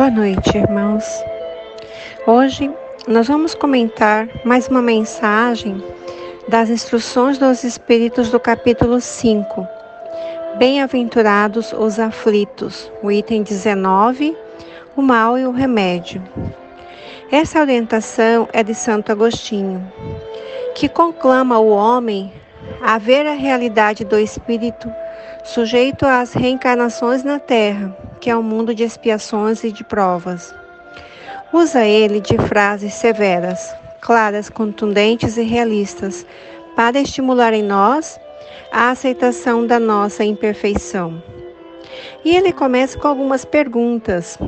Boa noite, irmãos. Hoje nós vamos comentar mais uma mensagem das instruções dos Espíritos do capítulo 5. Bem-aventurados os aflitos, o item 19, o mal e o remédio. Essa orientação é de Santo Agostinho, que conclama o homem a ver a realidade do espírito sujeito às reencarnações na terra que é um mundo de expiações e de provas. Usa ele de frases severas, claras, contundentes e realistas, para estimular em nós a aceitação da nossa imperfeição. E ele começa com algumas perguntas.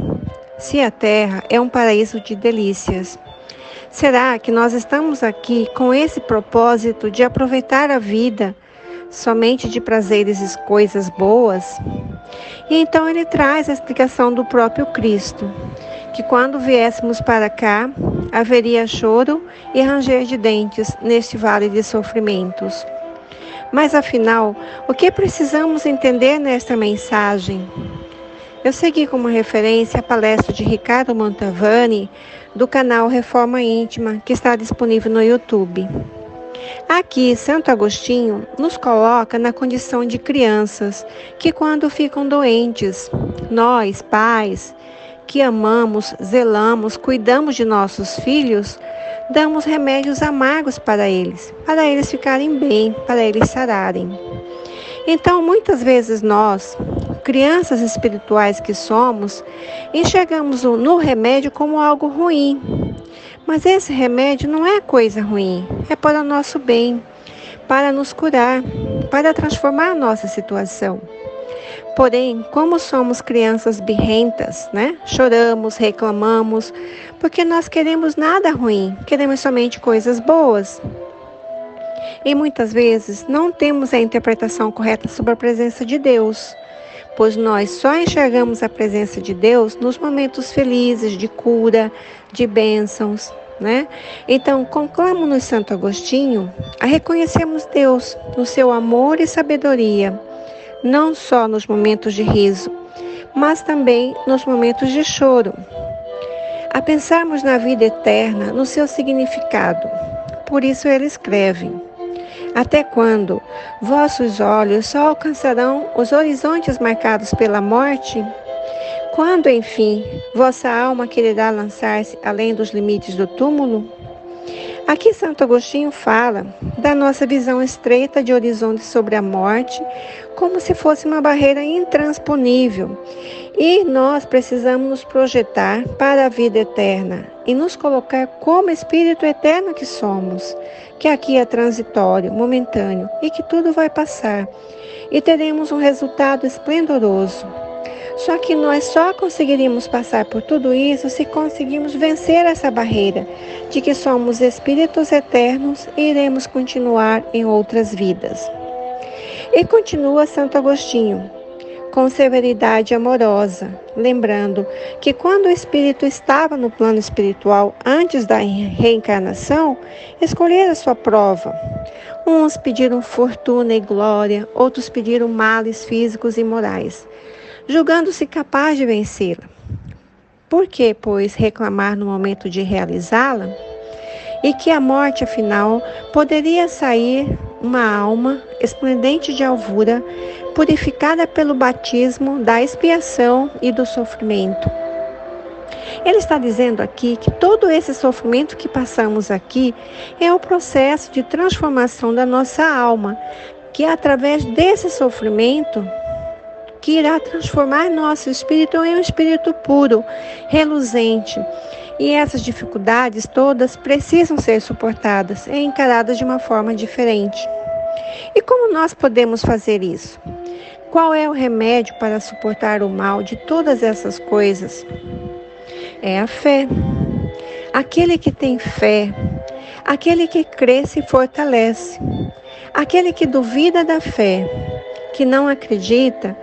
Se a Terra é um paraíso de delícias, será que nós estamos aqui com esse propósito de aproveitar a vida somente de prazeres e coisas boas? E então ele traz a explicação do próprio Cristo, que quando viéssemos para cá, haveria choro e ranger de dentes neste vale de sofrimentos. Mas afinal, o que precisamos entender nesta mensagem? Eu segui como referência a palestra de Ricardo Montavani do canal Reforma Íntima, que está disponível no YouTube. Aqui, Santo Agostinho nos coloca na condição de crianças que, quando ficam doentes, nós, pais, que amamos, zelamos, cuidamos de nossos filhos, damos remédios amargos para eles, para eles ficarem bem, para eles sararem. Então, muitas vezes nós, crianças espirituais que somos, enxergamos no remédio como algo ruim, mas esse remédio não é coisa ruim, é para o nosso bem, para nos curar, para transformar a nossa situação. Porém, como somos crianças birrentas, né? Choramos, reclamamos, porque nós queremos nada ruim, queremos somente coisas boas. E muitas vezes não temos a interpretação correta sobre a presença de Deus, pois nós só enxergamos a presença de Deus nos momentos felizes de cura, de bênçãos, né? Então, conclamo-nos Santo Agostinho a reconhecermos Deus no seu amor e sabedoria, não só nos momentos de riso, mas também nos momentos de choro. A pensarmos na vida eterna, no seu significado. Por isso ele escreve: Até quando vossos olhos só alcançarão os horizontes marcados pela morte? Quando, enfim, vossa alma quererá lançar-se além dos limites do túmulo? Aqui Santo Agostinho fala da nossa visão estreita de horizonte sobre a morte, como se fosse uma barreira intransponível. E nós precisamos nos projetar para a vida eterna e nos colocar como espírito eterno que somos, que aqui é transitório, momentâneo e que tudo vai passar. E teremos um resultado esplendoroso. Só que nós só conseguiríamos passar por tudo isso se conseguirmos vencer essa barreira de que somos espíritos eternos e iremos continuar em outras vidas. E continua Santo Agostinho, com severidade amorosa, lembrando que quando o espírito estava no plano espiritual antes da reencarnação, escolhera sua prova. Uns pediram fortuna e glória, outros pediram males físicos e morais julgando-se capaz de vencê-la. Por que, pois, reclamar no momento de realizá-la? E que a morte, afinal, poderia sair uma alma esplendente de alvura, purificada pelo batismo da expiação e do sofrimento. Ele está dizendo aqui que todo esse sofrimento que passamos aqui é o processo de transformação da nossa alma, que através desse sofrimento que irá transformar nosso espírito em um espírito puro, reluzente. E essas dificuldades todas precisam ser suportadas e encaradas de uma forma diferente. E como nós podemos fazer isso? Qual é o remédio para suportar o mal de todas essas coisas? É a fé. Aquele que tem fé, aquele que crê se fortalece. Aquele que duvida da fé, que não acredita,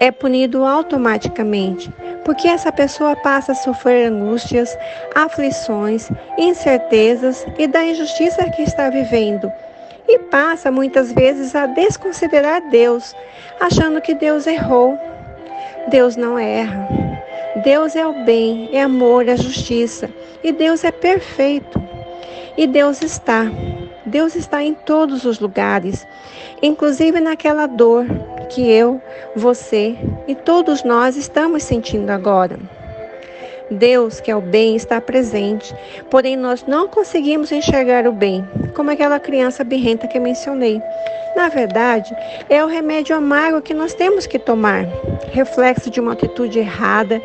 é punido automaticamente, porque essa pessoa passa a sofrer angústias, aflições, incertezas e da injustiça que está vivendo. E passa muitas vezes a desconsiderar Deus, achando que Deus errou. Deus não erra. Deus é o bem, é amor, é justiça. E Deus é perfeito. E Deus está. Deus está em todos os lugares, inclusive naquela dor que eu, você e todos nós estamos sentindo agora. Deus, que é o bem, está presente, porém nós não conseguimos enxergar o bem, como aquela criança birrenta que mencionei. Na verdade, é o remédio amargo que nós temos que tomar, reflexo de uma atitude errada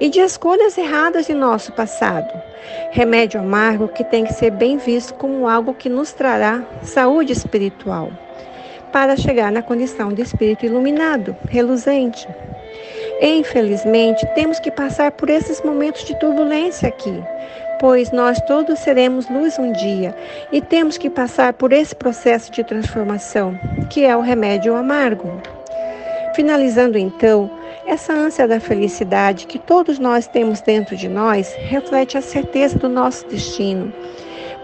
e de escolhas erradas de nosso passado. Remédio amargo que tem que ser bem visto como algo que nos trará saúde espiritual, para chegar na condição de espírito iluminado, reluzente. Infelizmente, temos que passar por esses momentos de turbulência aqui, pois nós todos seremos luz um dia e temos que passar por esse processo de transformação, que é o remédio amargo. Finalizando então, essa ânsia da felicidade que todos nós temos dentro de nós reflete a certeza do nosso destino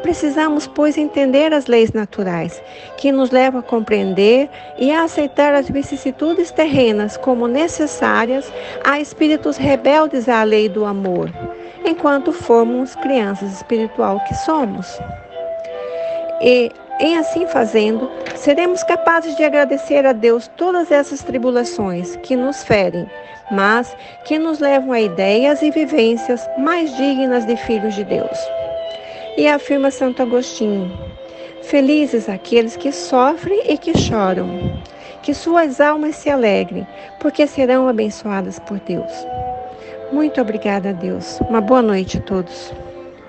Precisamos, pois, entender as leis naturais, que nos levam a compreender e a aceitar as vicissitudes terrenas como necessárias a espíritos rebeldes à lei do amor, enquanto formos crianças espiritual que somos. E, em assim fazendo, seremos capazes de agradecer a Deus todas essas tribulações que nos ferem, mas que nos levam a ideias e vivências mais dignas de filhos de Deus. E afirma Santo Agostinho: Felizes aqueles que sofrem e que choram, que suas almas se alegrem, porque serão abençoadas por Deus. Muito obrigada, Deus. Uma boa noite a todos.